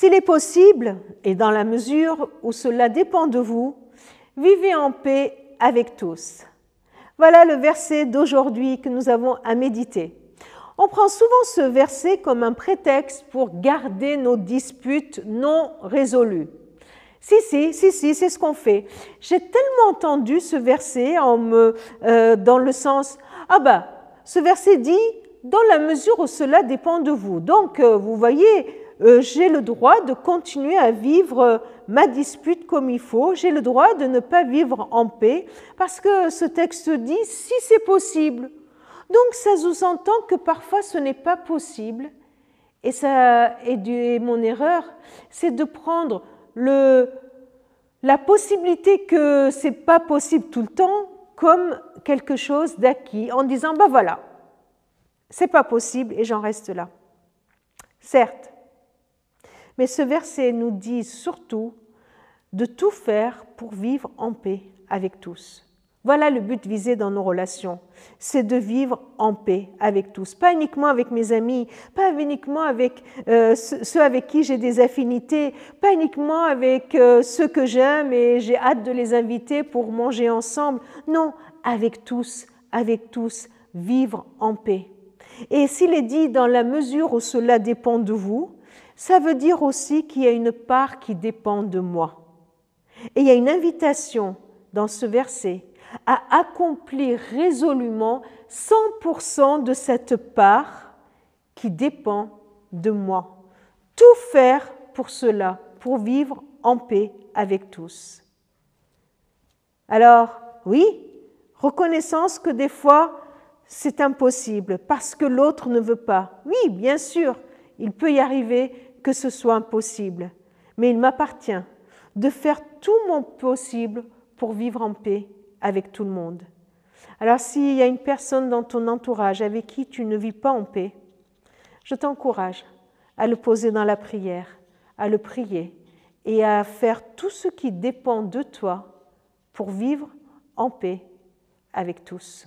S'il est possible, et dans la mesure où cela dépend de vous, vivez en paix avec tous. Voilà le verset d'aujourd'hui que nous avons à méditer. On prend souvent ce verset comme un prétexte pour garder nos disputes non résolues. Si, si, si, si, c'est ce qu'on fait. J'ai tellement entendu ce verset en me, euh, dans le sens, ah ben, ce verset dit, dans la mesure où cela dépend de vous. Donc, euh, vous voyez, j'ai le droit de continuer à vivre ma dispute comme il faut, j'ai le droit de ne pas vivre en paix, parce que ce texte dit, si c'est possible. Donc, ça sous-entend que parfois ce n'est pas possible. Et, ça, et mon erreur, c'est de prendre la possibilité que c'est pas possible tout le temps comme quelque chose d'acquis en disant ben voilà, c'est pas possible et j'en reste là. Certes, mais ce verset nous dit surtout de tout faire pour vivre en paix avec tous. Voilà le but visé dans nos relations, c'est de vivre en paix avec tous, pas uniquement avec mes amis, pas uniquement avec euh, ceux avec qui j'ai des affinités, pas uniquement avec euh, ceux que j'aime et j'ai hâte de les inviter pour manger ensemble, non, avec tous, avec tous, vivre en paix. Et s'il est dit dans la mesure où cela dépend de vous, ça veut dire aussi qu'il y a une part qui dépend de moi. Et il y a une invitation dans ce verset à accomplir résolument 100% de cette part qui dépend de moi. Tout faire pour cela, pour vivre en paix avec tous. Alors, oui, reconnaissance que des fois, c'est impossible parce que l'autre ne veut pas. Oui, bien sûr, il peut y arriver que ce soit impossible, mais il m'appartient de faire tout mon possible pour vivre en paix avec tout le monde. Alors s'il y a une personne dans ton entourage avec qui tu ne vis pas en paix, je t'encourage à le poser dans la prière, à le prier et à faire tout ce qui dépend de toi pour vivre en paix avec tous.